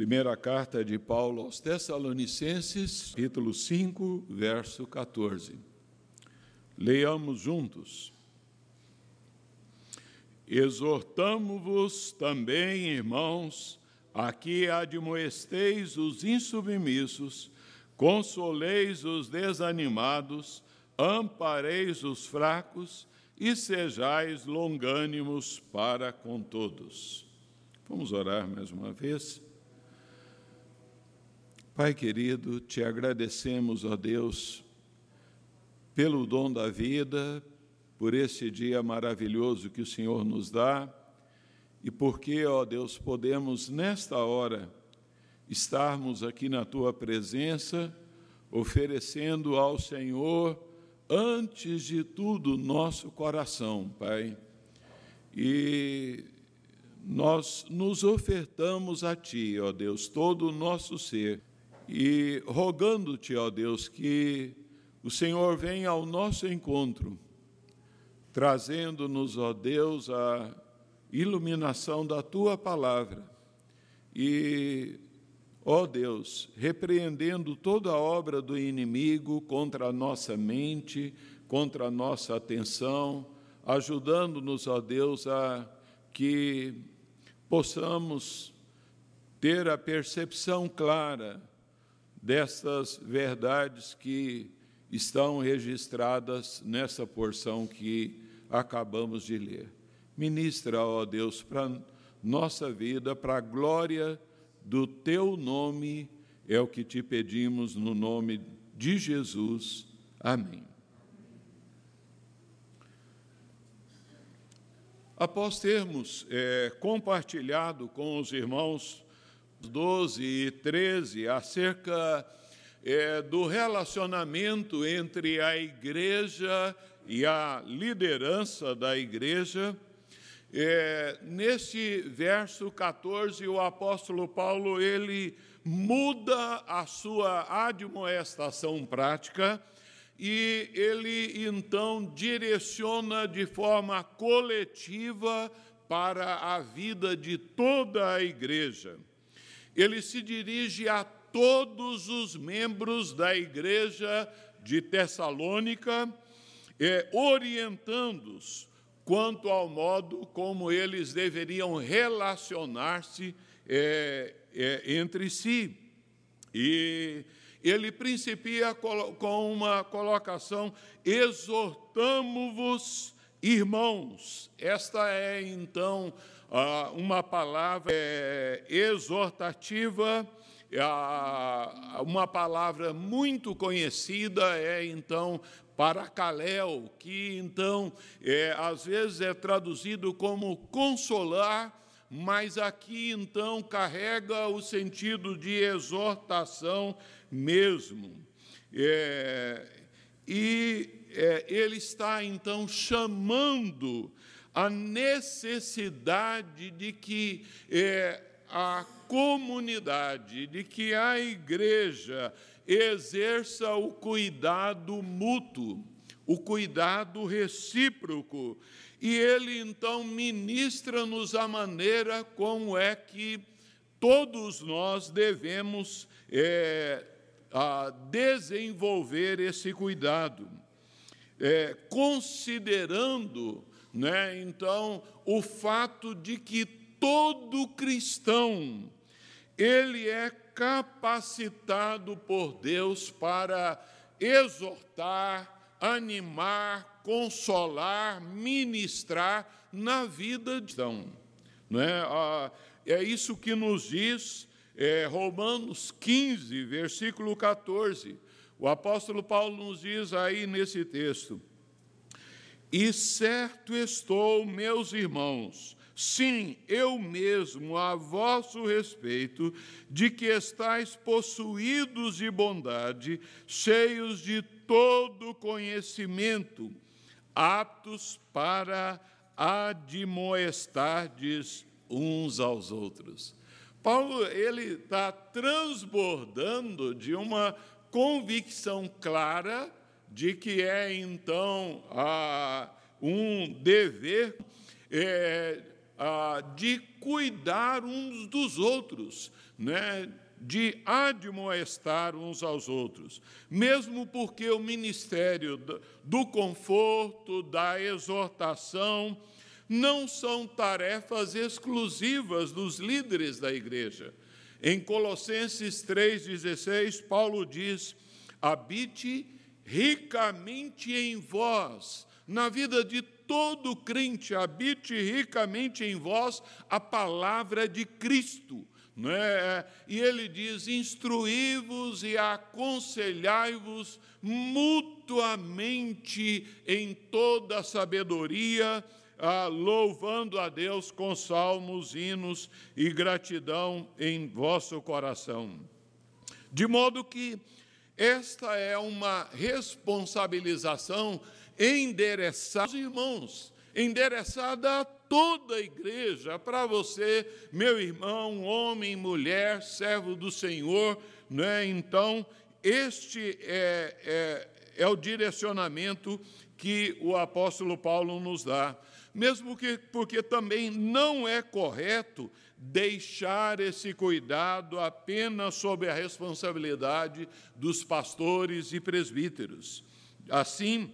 Primeira carta de Paulo aos Tessalonicenses, capítulo 5, verso 14. Leiamos juntos. Exortamo-vos também, irmãos, a que admoesteis os insubmissos, consoleis os desanimados, ampareis os fracos e sejais longânimos para com todos. Vamos orar mais uma vez. Pai querido, te agradecemos, ó Deus, pelo dom da vida, por esse dia maravilhoso que o Senhor nos dá e porque, ó Deus, podemos nesta hora estarmos aqui na tua presença, oferecendo ao Senhor, antes de tudo, nosso coração, Pai. E nós nos ofertamos a Ti, ó Deus, todo o nosso ser, e rogando-te, ó Deus, que o Senhor venha ao nosso encontro trazendo-nos, ó Deus, a iluminação da tua palavra e, ó Deus, repreendendo toda a obra do inimigo contra a nossa mente, contra a nossa atenção, ajudando-nos, ó Deus, a que possamos ter a percepção clara dessas verdades que estão registradas nessa porção que acabamos de ler. Ministra, ó Deus, para nossa vida, para a glória do teu nome, é o que te pedimos no nome de Jesus. Amém. Após termos é, compartilhado com os irmãos 12 e 13 acerca é, do relacionamento entre a igreja e a liderança da igreja. É, nesse verso 14, o apóstolo Paulo ele muda a sua admoestação prática e ele então direciona de forma coletiva para a vida de toda a igreja. Ele se dirige a todos os membros da igreja de Tessalônica, é, orientando-os quanto ao modo como eles deveriam relacionar-se é, é, entre si. E ele principia com uma colocação: exortamo-vos, irmãos. Esta é, então, uma palavra é, exortativa uma palavra muito conhecida é então paracaléu, que então é, às vezes é traduzido como consolar, mas aqui então carrega o sentido de exortação mesmo. É, e é, ele está então chamando a necessidade de que é, a comunidade, de que a igreja exerça o cuidado mútuo, o cuidado recíproco. E ele então ministra-nos a maneira como é que todos nós devemos é, desenvolver esse cuidado, é, considerando, né, então, o fato de que todo cristão ele é capacitado por Deus para exortar, animar, consolar, ministrar na vida de então, não é? Ah, é isso que nos diz é, Romanos 15, versículo 14. O apóstolo Paulo nos diz aí nesse texto: E certo estou, meus irmãos, Sim, eu mesmo, a vosso respeito, de que estáis possuídos de bondade, cheios de todo conhecimento, aptos para admoestardes uns aos outros. Paulo ele está transbordando de uma convicção clara de que é então a, um dever é, ah, de cuidar uns dos outros, né? de admoestar uns aos outros, mesmo porque o ministério do conforto, da exortação, não são tarefas exclusivas dos líderes da igreja. Em Colossenses 3,16, Paulo diz: habite ricamente em vós, na vida de todo crente, habite ricamente em vós a palavra de Cristo. Né? E ele diz: instruí-vos e aconselhai-vos mutuamente em toda a sabedoria, ah, louvando a Deus com salmos, hinos e gratidão em vosso coração. De modo que esta é uma responsabilização endereçada aos irmãos, endereçada a toda a igreja, para você, meu irmão, homem, mulher, servo do Senhor, né? Então, este é, é, é o direcionamento que o apóstolo Paulo nos dá. Mesmo que, porque também não é correto deixar esse cuidado apenas sob a responsabilidade dos pastores e presbíteros. Assim,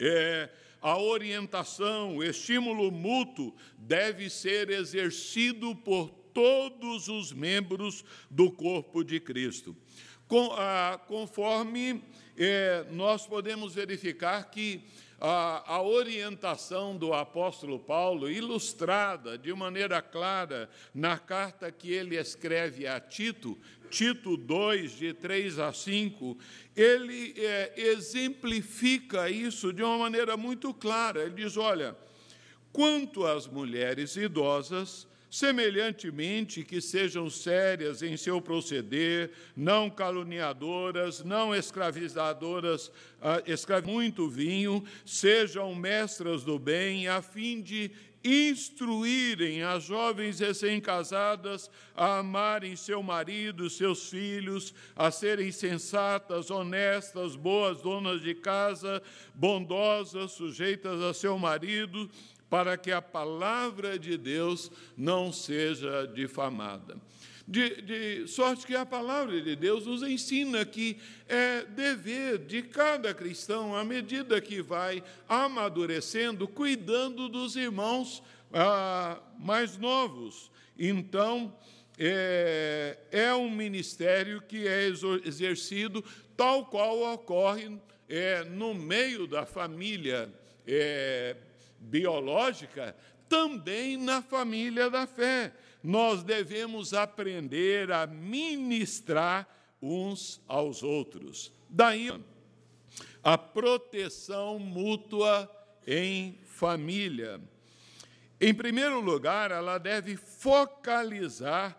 é, a orientação, o estímulo mútuo deve ser exercido por todos os membros do corpo de Cristo. Com, ah, conforme é, nós podemos verificar que a, a, orientação do apóstolo Paulo, ilustrada de maneira clara na carta que ele escreve a Tito, Tito 2, de 3 a 5, ele é, exemplifica isso de uma maneira muito clara. Ele diz: olha, quanto às mulheres idosas, semelhantemente que sejam sérias em seu proceder, não caluniadoras, não escravizadoras, ah, escravizam muito vinho, sejam mestras do bem, a fim de instruírem as jovens recém-casadas a amarem seu marido, seus filhos, a serem sensatas, honestas, boas donas de casa, bondosas, sujeitas a seu marido, para que a palavra de Deus não seja difamada. De, de, sorte que a palavra de Deus nos ensina que é dever de cada cristão, à medida que vai amadurecendo, cuidando dos irmãos ah, mais novos. Então, é, é, um ministério que é exercido tal qual ocorre é, no meio da família é, biológica, também na família da fé. Nós devemos aprender a ministrar uns aos outros. Daí a proteção mútua em família. Em primeiro lugar, ela deve focalizar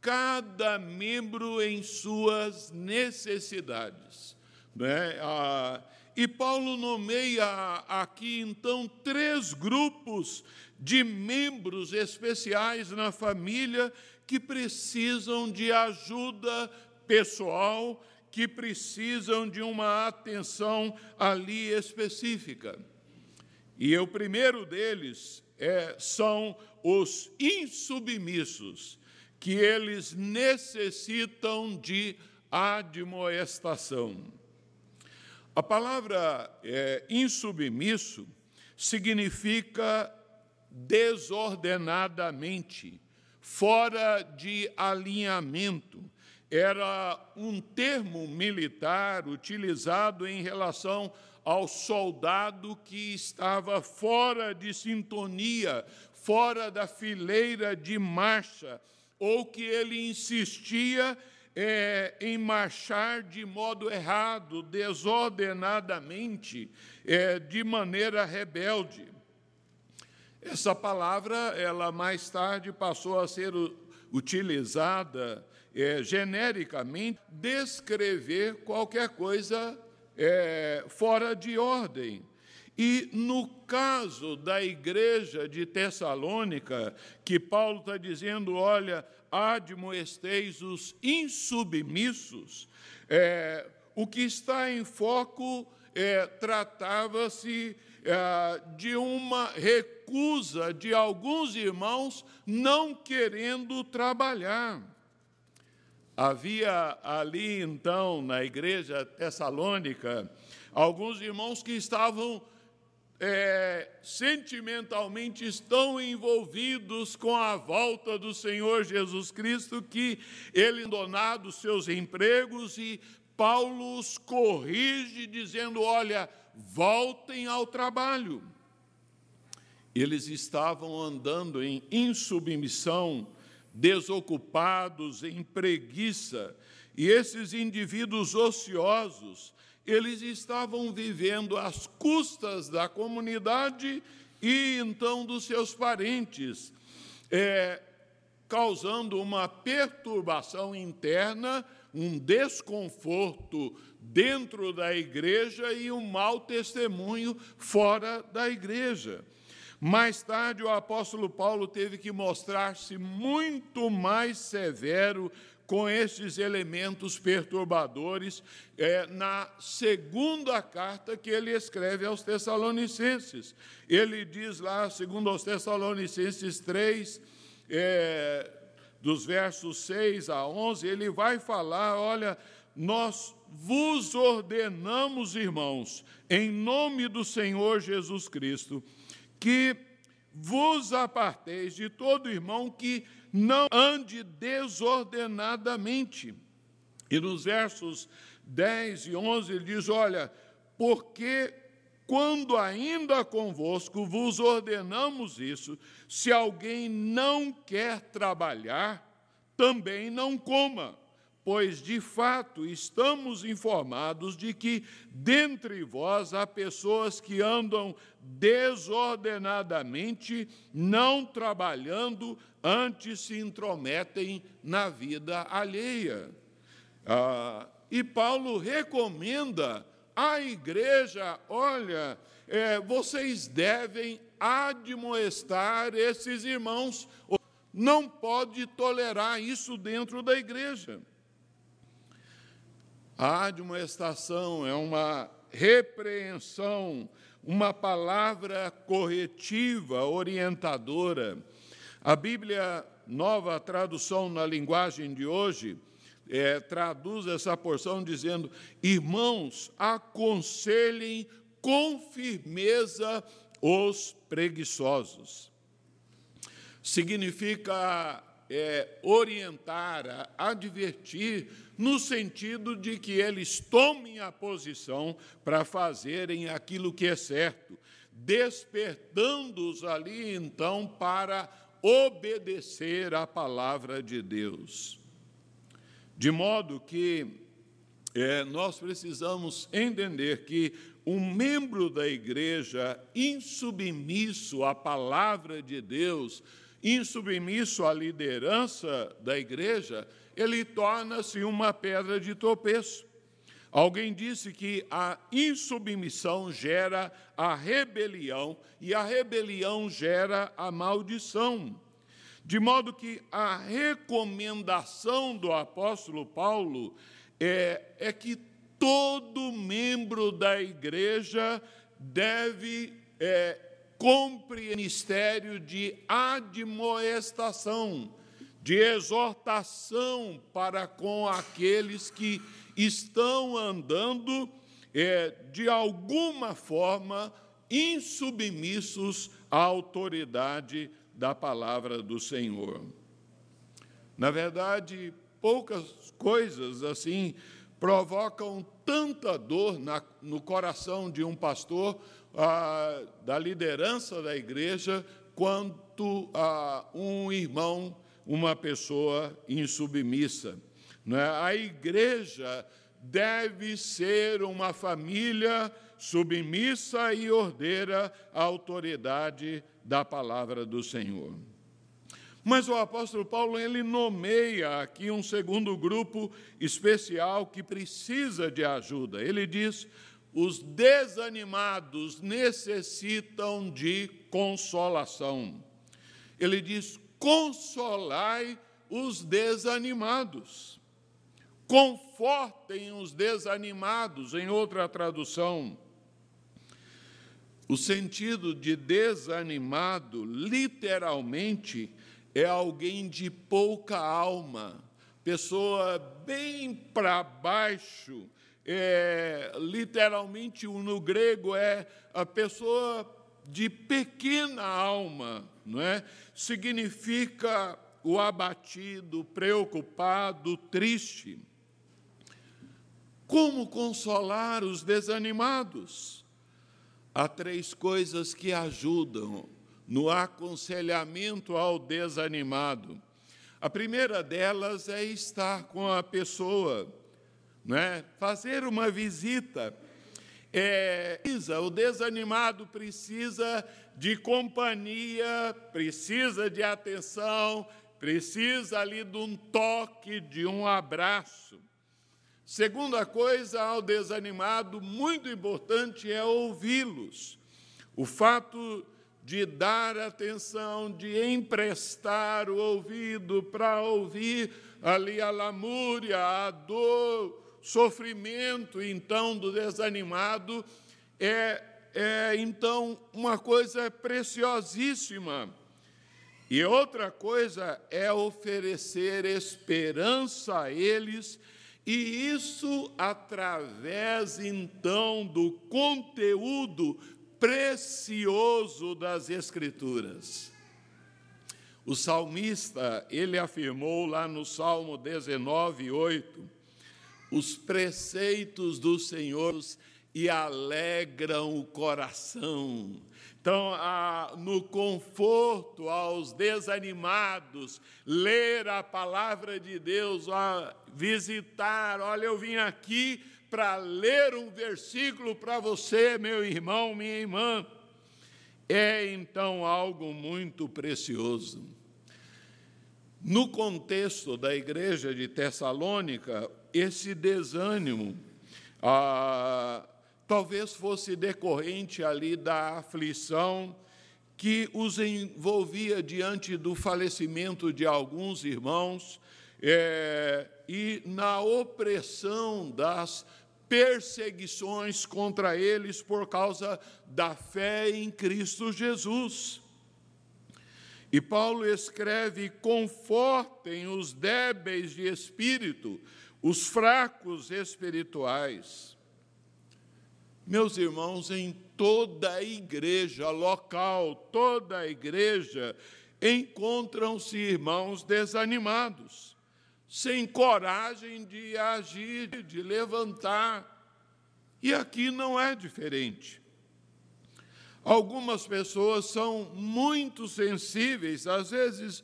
cada membro em suas necessidades. Né? Ah, e Paulo nomeia aqui, então, três grupos de membros especiais na família que precisam de ajuda pessoal, que precisam de uma atenção ali específica. E o primeiro deles é, são os insubmissos, que eles necessitam de admoestação. A palavra é, insubmisso significa desordenadamente, fora de alinhamento. Era um termo militar utilizado em relação ao soldado que estava fora de sintonia, fora da fileira de marcha, ou que ele insistia é, em marchar de modo errado, desordenadamente, é, de maneira rebelde. Essa palavra, ela mais tarde passou a ser utilizada é, genericamente, descrever qualquer coisa é, fora de ordem. E no caso da igreja de Tessalônica, que Paulo está dizendo: olha, admoesteis os insubmissos, é, o que está em foco é, tratava-se é, de uma recusa de alguns irmãos não querendo trabalhar. Havia ali então na igreja tessalônica alguns irmãos que estavam é, sentimentalmente estão envolvidos com a volta do Senhor Jesus Cristo, que ele abandonado seus empregos e Paulo os corrige, dizendo: olha, voltem ao trabalho. Eles estavam andando em insubmissão, desocupados, em preguiça, e esses indivíduos ociosos, eles estavam vivendo às custas da comunidade e então dos seus parentes, é, causando uma perturbação interna, um desconforto dentro da igreja e um mau testemunho fora da igreja. Mais tarde, o apóstolo Paulo teve que mostrar-se muito mais severo com esses elementos perturbadores é, na segunda carta que ele escreve aos Tessalonicenses. Ele diz lá, segundo aos Tessalonicenses 3, é, dos versos 6 a 11, ele vai falar: olha, nós vos ordenamos, irmãos, em nome do Senhor Jesus Cristo, que vos aparteis de todo irmão que não ande desordenadamente. E nos versos 10 e 11 ele diz: Olha, porque quando ainda convosco vos ordenamos isso, se alguém não quer trabalhar, também não coma pois de fato estamos informados de que dentre vós há pessoas que andam desordenadamente, não trabalhando, antes se intrometem na vida alheia. Ah, e Paulo recomenda à igreja: olha, é, vocês devem admoestar esses irmãos, não pode tolerar isso dentro da igreja. A admoestação é uma repreensão, uma palavra corretiva, orientadora. A Bíblia, nova tradução na linguagem de hoje, é, traduz essa porção dizendo: Irmãos, aconselhem com firmeza os preguiçosos. Significa é, orientar, advertir, no sentido de que eles tomem a posição para fazerem aquilo que é certo, despertando-os ali então para obedecer à palavra de Deus. De modo que é, nós precisamos entender que um membro da igreja insubmisso à palavra de Deus, insubmisso à liderança da igreja, ele torna-se uma pedra de tropeço. Alguém disse que a insubmissão gera a rebelião e a rebelião gera a maldição. De modo que a recomendação do apóstolo Paulo é, é que todo membro da igreja deve é, cumpre ministério de admoestação, de exortação para com aqueles que estão andando é, de alguma forma insubmissos à autoridade da palavra do Senhor. Na verdade, poucas coisas assim provocam tanta dor na, no coração de um pastor da liderança da igreja quanto a um irmão, uma pessoa insubmissa. Não é? A igreja deve ser uma família submissa e ordeira à autoridade da palavra do Senhor. Mas o apóstolo Paulo ele nomeia aqui um segundo grupo especial que precisa de ajuda. Ele diz: os desanimados necessitam de consolação. Ele diz: consolai os desanimados. Confortem os desanimados, em outra tradução. O sentido de desanimado, literalmente, é alguém de pouca alma, pessoa bem para baixo. É, literalmente, no grego, é a pessoa de pequena alma, não é? Significa o abatido, preocupado, triste. Como consolar os desanimados? Há três coisas que ajudam no aconselhamento ao desanimado. A primeira delas é estar com a pessoa, né? fazer uma visita. É, o desanimado precisa de companhia, precisa de atenção, precisa ali de um toque, de um abraço. Segunda coisa ao desanimado, muito importante, é ouvi-los. O fato de dar atenção, de emprestar o ouvido para ouvir ali a lamúria, a dor, sofrimento, então, do desanimado, é, é então uma coisa preciosíssima. E outra coisa é oferecer esperança a eles e isso através então do conteúdo precioso das Escrituras. O salmista, ele afirmou lá no Salmo 19, 8, os preceitos do Senhor e alegram o coração. Então, no conforto aos desanimados, ler a palavra de Deus, visitar. Olha, eu vim aqui para ler um versículo para você, meu irmão, minha irmã. É então algo muito precioso. No contexto da igreja de Tessalônica, esse desânimo, ah, talvez fosse decorrente ali da aflição que os envolvia diante do falecimento de alguns irmãos é, e na opressão das perseguições contra eles por causa da fé em Cristo Jesus. E Paulo escreve: confortem os débeis de espírito, os fracos espirituais. Meus irmãos, em toda a igreja local, toda a igreja, encontram-se irmãos desanimados, sem coragem de agir, de levantar. E aqui não é diferente. Algumas pessoas são muito sensíveis, às vezes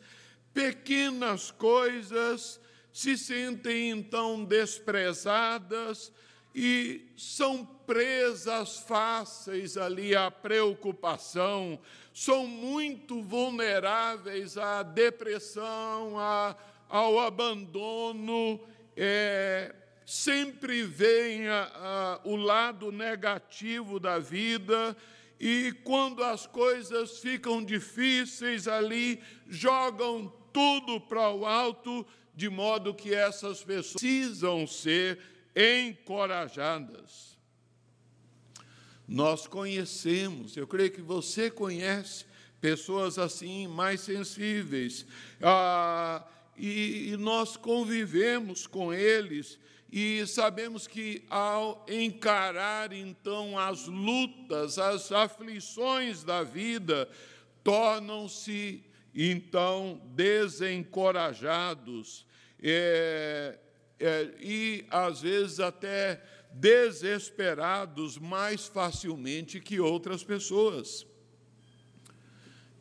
pequenas coisas se sentem então desprezadas, e são presas fáceis ali à preocupação, são muito vulneráveis à depressão, à, ao abandono, é, sempre vem a, a, o lado negativo da vida, e quando as coisas ficam difíceis ali, jogam tudo para o alto, de modo que essas pessoas precisam ser encorajadas. Nós conhecemos, eu creio que você conhece pessoas assim, mais sensíveis, ah, e, e nós convivemos com eles e sabemos que ao encarar então as lutas, as aflições da vida, tornam-se então desencorajados. É, é, e às vezes até desesperados mais facilmente que outras pessoas.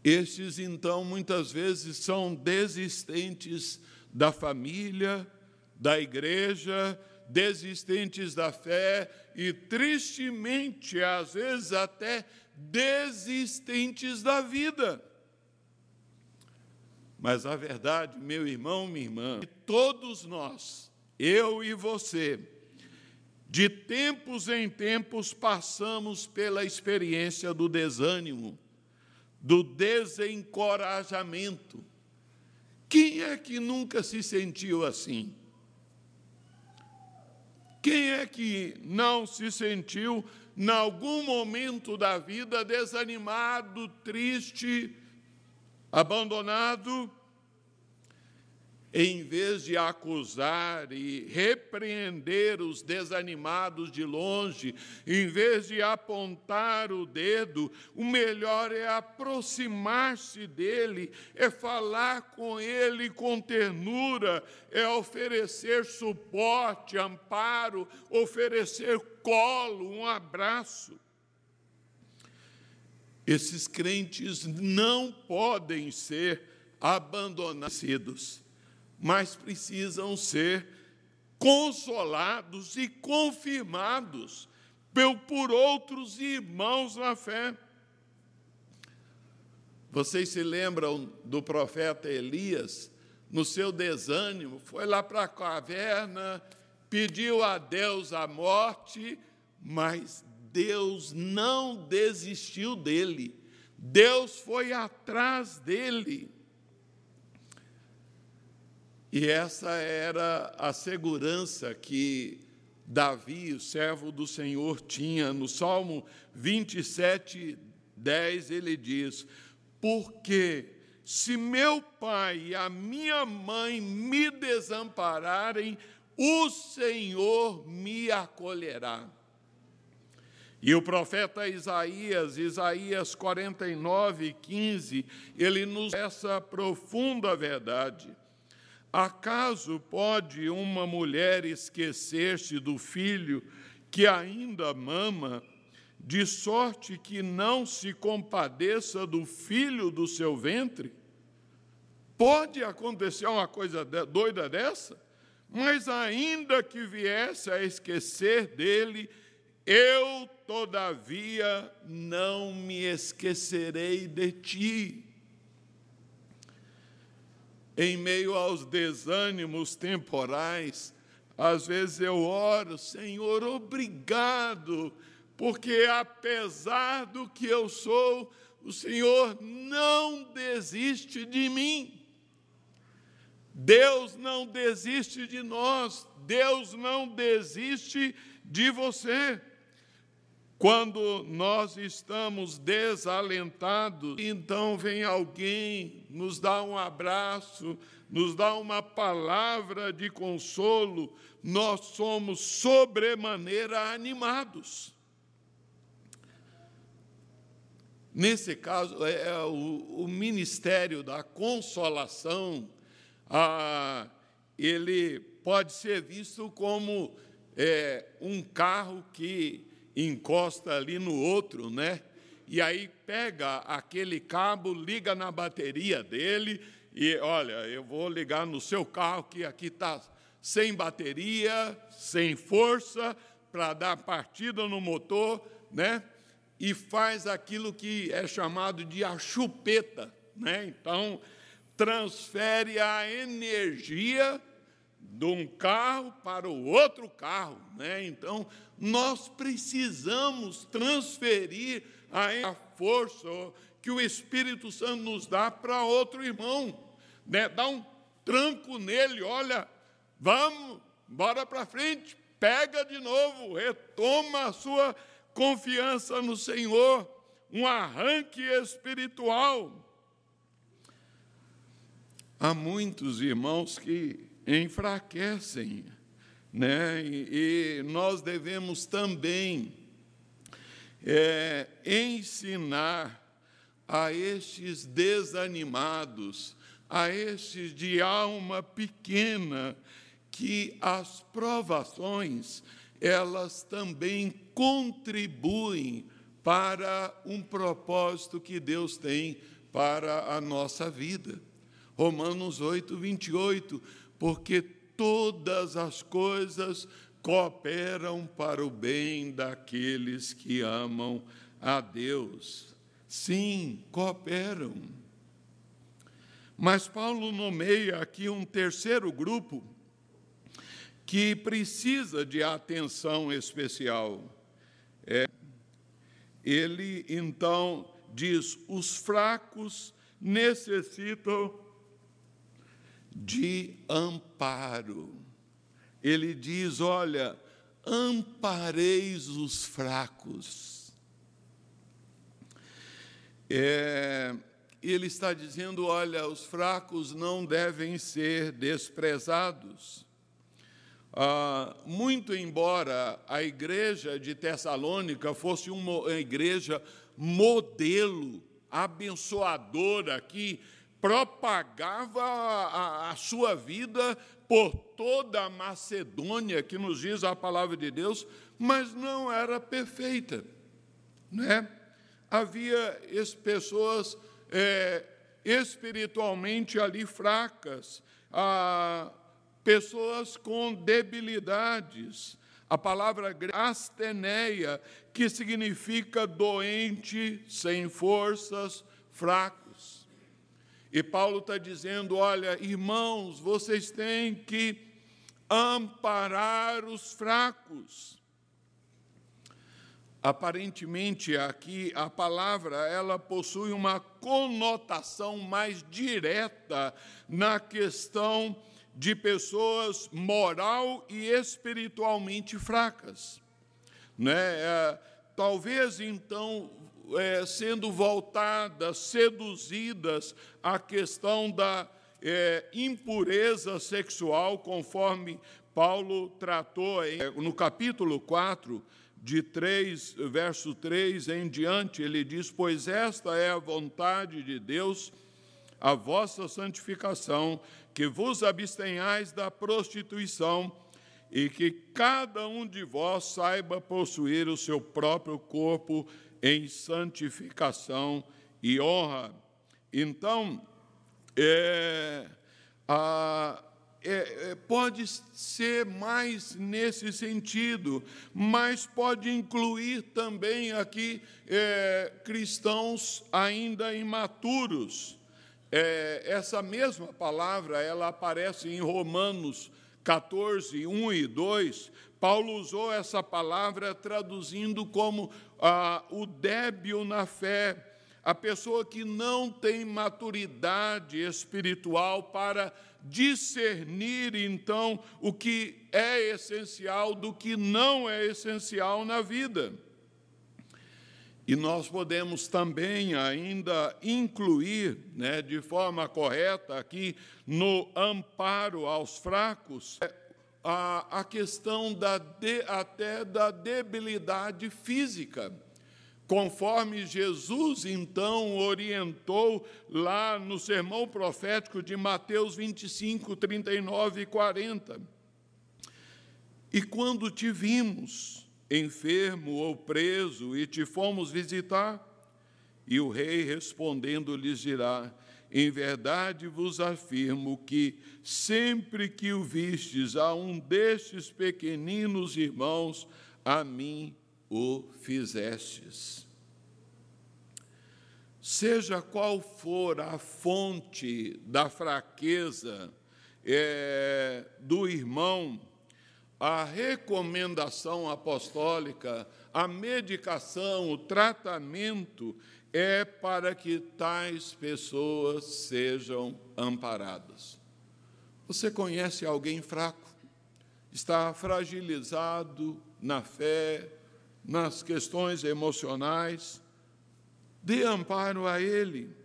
Estes, então, muitas vezes são desistentes da família, da igreja, desistentes da fé e, tristemente, às vezes até desistentes da vida. Mas a verdade, meu irmão, minha irmã, todos nós, eu e você, de tempos em tempos passamos pela experiência do desânimo, do desencorajamento. Quem é que nunca se sentiu assim? Quem é que não se sentiu em algum momento da vida, desanimado, triste, abandonado, em vez de acusar e repreender os desanimados de longe, em vez de apontar o dedo, o melhor é aproximar-se dele, é falar com ele com ternura, é oferecer suporte, amparo, oferecer colo, um abraço. Esses crentes não podem ser abandonados mas precisam ser consolados e confirmados por outros irmãos na fé. Vocês se lembram do profeta Elias, no seu desânimo, foi lá para a caverna, pediu a Deus a morte, mas Deus não desistiu dele. Deus foi atrás dele. E essa era a segurança que Davi, o servo do Senhor, tinha. No Salmo 27, 10, ele diz: Porque se meu pai e a minha mãe me desampararem, o Senhor me acolherá. E o profeta Isaías, Isaías 49, 15, ele nos essa profunda verdade. Acaso pode uma mulher esquecer-se do filho que ainda mama, de sorte que não se compadeça do filho do seu ventre? Pode acontecer uma coisa doida dessa? Mas ainda que viesse a esquecer dele, eu, todavia, não me esquecerei de ti em meio aos desânimos temporais, às vezes eu oro, Senhor, obrigado, porque apesar do que eu sou, o Senhor não desiste de mim. Deus não desiste de nós, Deus não desiste de você. Quando nós estamos desalentados, então vem alguém, nos dá um abraço, nos dá uma palavra de consolo, nós somos sobremaneira animados. Nesse caso, é, é o, o ministério da consolação, ah, ele pode ser visto como é, um carro que encosta ali no outro, né? E aí pega aquele cabo, liga na bateria dele e olha, eu vou ligar no seu carro que aqui está sem bateria, sem força para dar partida no motor, né? E faz aquilo que é chamado de a chupeta, né? Então transfere a energia de um carro para o outro carro. Né? Então, nós precisamos transferir a força que o Espírito Santo nos dá para outro irmão. Né? Dá um tranco nele, olha, vamos, bora para frente, pega de novo, retoma a sua confiança no Senhor, um arranque espiritual. Há muitos irmãos que enfraquecem. Né? E, nós devemos também é, ensinar a estes desanimados, a estes de alma pequena, que as provações, elas também contribuem para um propósito que Deus tem para a nossa vida. Romanos 8, 28 porque todas as coisas cooperam para o bem daqueles que amam a Deus. Sim, cooperam. Mas Paulo nomeia aqui um terceiro grupo que precisa de atenção especial. É, ele então diz: os fracos necessitam de amparo. Ele diz: olha, ampareis os fracos. É, ele está dizendo: olha, os fracos não devem ser desprezados. Ah, muito embora a igreja de Tessalônica fosse uma igreja modelo, abençoadora, que propagava a, a sua vida por toda a Macedônia, que nos diz a palavra de Deus, mas não era perfeita. Né? Havia pessoas é, espiritualmente ali fracas, ah, pessoas com debilidades. A palavra asteneia, que significa doente, sem forças, fracos. E Paulo está dizendo: olha, irmãos, vocês têm que amparar os fracos. Aparentemente aqui a palavra ela possui uma conotação mais direta na questão de pessoas moral e espiritualmente fracas. Né? É, talvez então, é, sendo voltadas, seduzidas à questão da é, impureza sexual, conforme Paulo tratou é, no capítulo 4, de 3, verso 3 em diante, ele diz: Pois esta é a vontade de Deus, a vossa santificação, que vos abstenhais da prostituição e que cada um de vós saiba possuir o seu próprio corpo em santificação e honra. Então, é, a, é, é, pode ser mais nesse sentido, mas pode incluir também aqui é, cristãos ainda imaturos é, essa mesma palavra, ela aparece em Romanos 14, 1 e 2. Paulo usou essa palavra traduzindo como ah, o débil na fé, a pessoa que não tem maturidade espiritual para discernir, então, o que é essencial do que não é essencial na vida. E nós podemos também ainda incluir, né, de forma correta, aqui no amparo aos fracos, a, a questão da de, até da debilidade física. Conforme Jesus então orientou lá no sermão profético de Mateus 25, 39 e 40. E quando te vimos, enfermo ou preso, e te fomos visitar? E o rei respondendo lhes dirá: Em verdade vos afirmo que, sempre que o vistes a um destes pequeninos irmãos, a mim o fizestes. Seja qual for a fonte da fraqueza é, do irmão, a recomendação apostólica, a medicação, o tratamento é para que tais pessoas sejam amparadas. Você conhece alguém fraco? Está fragilizado na fé, nas questões emocionais? Dê amparo a ele.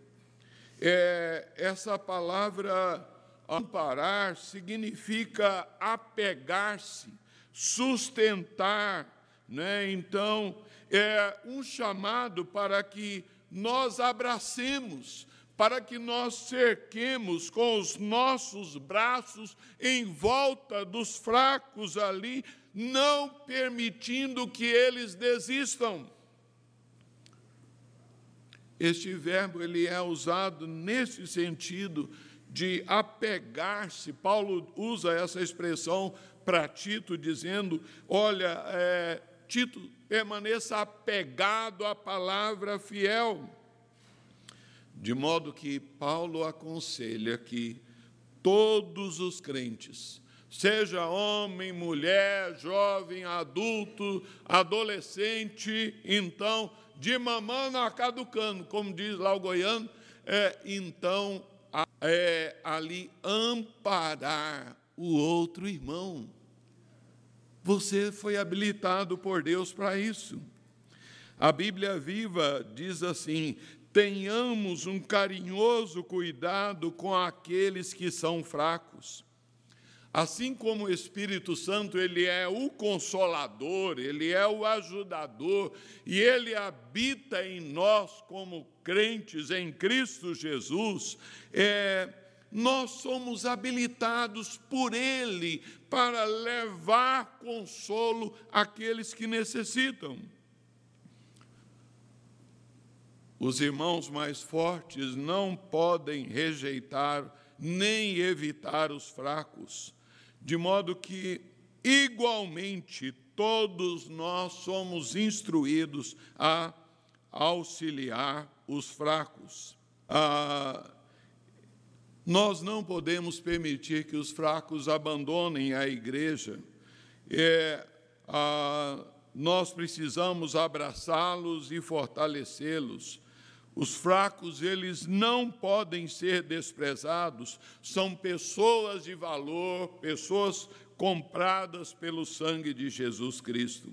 É, essa palavra Amparar significa apegar-se, sustentar, né? Então, é um chamado para que nós abracemos, para que nós cerquemos com os nossos braços em volta dos fracos ali, não permitindo que eles desistam. Este verbo ele é usado nesse sentido de apegar-se. Paulo usa essa expressão para Tito, dizendo: Olha, é, Tito, permaneça apegado à palavra fiel. De modo que Paulo aconselha que todos os crentes, seja homem, mulher, jovem, adulto, adolescente, então, de mamando a caducando, como diz lá o goiano, é, então é ali amparar o outro irmão. Você foi habilitado por Deus para isso. A Bíblia Viva diz assim: tenhamos um carinhoso cuidado com aqueles que são fracos. Assim como o Espírito Santo, ele é o consolador, ele é o ajudador e ele habita em nós como crentes em Cristo Jesus, é, nós somos habilitados por Ele para levar consolo àqueles que necessitam. Os irmãos mais fortes não podem rejeitar nem evitar os fracos, de modo que, igualmente, todos nós somos instruídos a auxiliar os fracos. Ah, nós não podemos permitir que os fracos abandonem a igreja. É, ah, nós precisamos abraçá-los e fortalecê-los. Os fracos, eles não podem ser desprezados, são pessoas de valor, pessoas compradas pelo sangue de Jesus Cristo.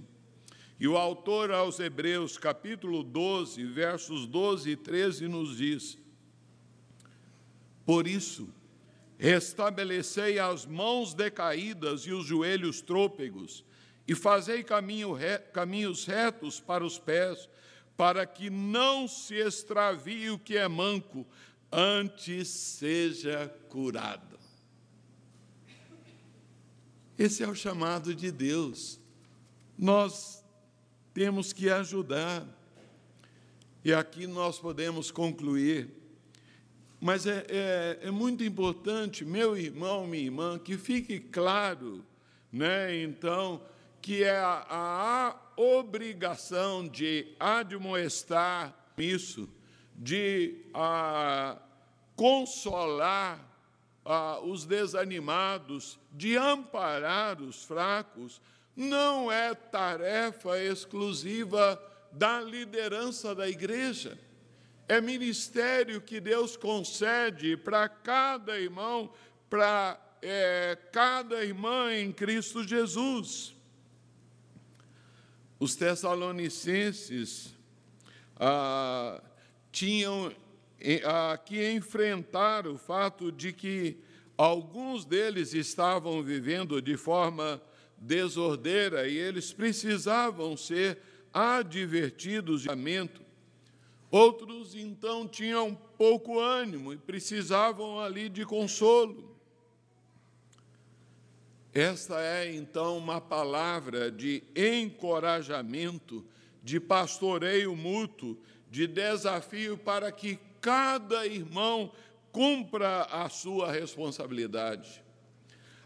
E o autor aos Hebreus, capítulo 12, versos 12 e 13, nos diz: por isso, restabelecei as mãos decaídas e os joelhos trôpegos, e fazei caminho re, caminhos retos para os pés, para que não se extravie o que é manco, antes seja curado. Esse é o chamado de Deus. Nós temos que ajudar. E aqui nós podemos concluir mas é, é, é, muito importante, meu irmão, minha irmã, que fique claro, né, então, que é a, a obrigação de admoestar isso, de a, consolar a, os desanimados, de amparar os fracos, não é tarefa exclusiva da liderança da igreja é ministério que Deus concede para cada irmão, para é, cada irmã em Cristo Jesus. Os Tessalonicenses ah, tinham ah, que enfrentar o fato de que alguns deles estavam vivendo de forma desordeira e eles precisavam ser advertidos de lamento Outros, então, tinham pouco ânimo e precisavam ali de consolo. Esta é, então, uma palavra de encorajamento, de pastoreio mútuo, de desafio para que cada irmão cumpra a sua responsabilidade.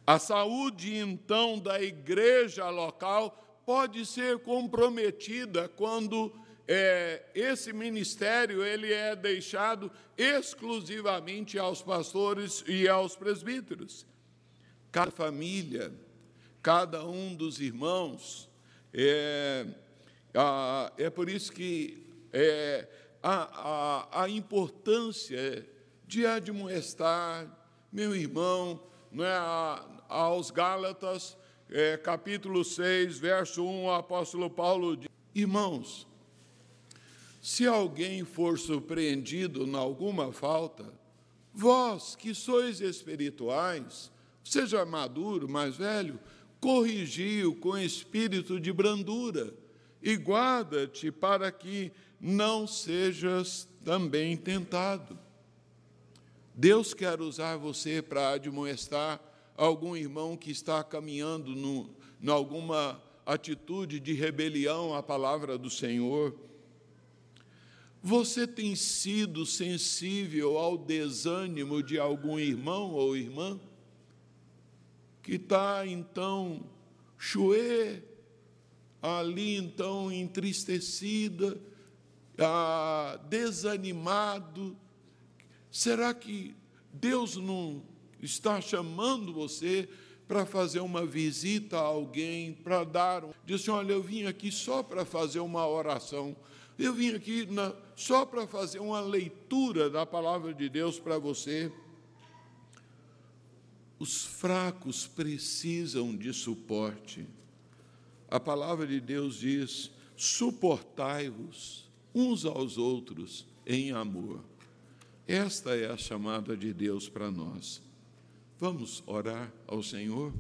A saúde, então, da igreja local pode ser comprometida quando é, esse ministério ele é deixado exclusivamente aos pastores e aos presbíteros. Cada família, cada um dos irmãos, é, é por isso que é, a, a, a importância de admoestar, meu irmão, não é, aos Gálatas, é, capítulo 6, verso 1, o apóstolo Paulo diz, irmãos, se alguém for surpreendido em alguma falta, vós que sois espirituais, seja maduro, mais velho, corrigiu com espírito de brandura e guarda-te para que não sejas também tentado. Deus quer usar você para admoestar algum irmão que está caminhando em alguma atitude de rebelião à palavra do Senhor você tem sido sensível ao desânimo de algum irmão ou irmã que está então chuê, ali então entristecida, ah, desanimado? Será que Deus não está chamando você para fazer uma visita a alguém, para dar um. Diz assim: olha, eu vim aqui só para fazer uma oração. Eu vim aqui na, só para fazer uma leitura da palavra de Deus para você. Os fracos precisam de suporte. a palavra de Deus diz: suportai-vos uns aos outros em amor. Esta é a chamada de Deus para nós. Vamos orar ao Senhor?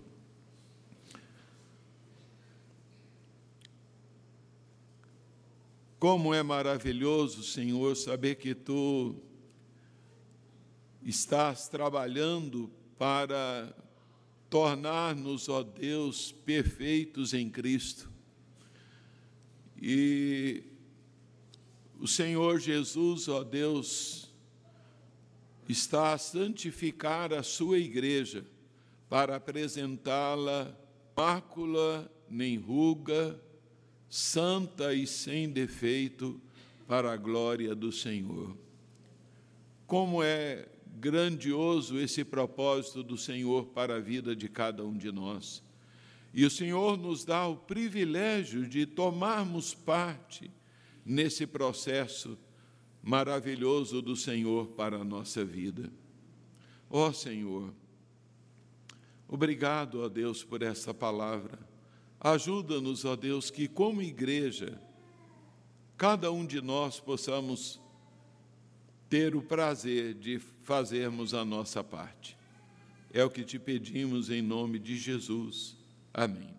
Como é maravilhoso, Senhor, saber que tu estás trabalhando para tornar-nos, ó Deus, perfeitos em Cristo. E o Senhor Jesus, ó Deus, está a santificar a sua igreja para apresentá-la mácula, nem ruga, santa e sem defeito para a glória do Senhor. Como é grandioso esse propósito do Senhor para a vida de cada um de nós. E o Senhor nos dá o privilégio de tomarmos parte nesse processo maravilhoso do Senhor para a nossa vida. Ó oh, Senhor, obrigado, ó Deus, por essa palavra. Ajuda-nos, ó Deus, que como igreja, cada um de nós possamos ter o prazer de fazermos a nossa parte. É o que te pedimos em nome de Jesus. Amém.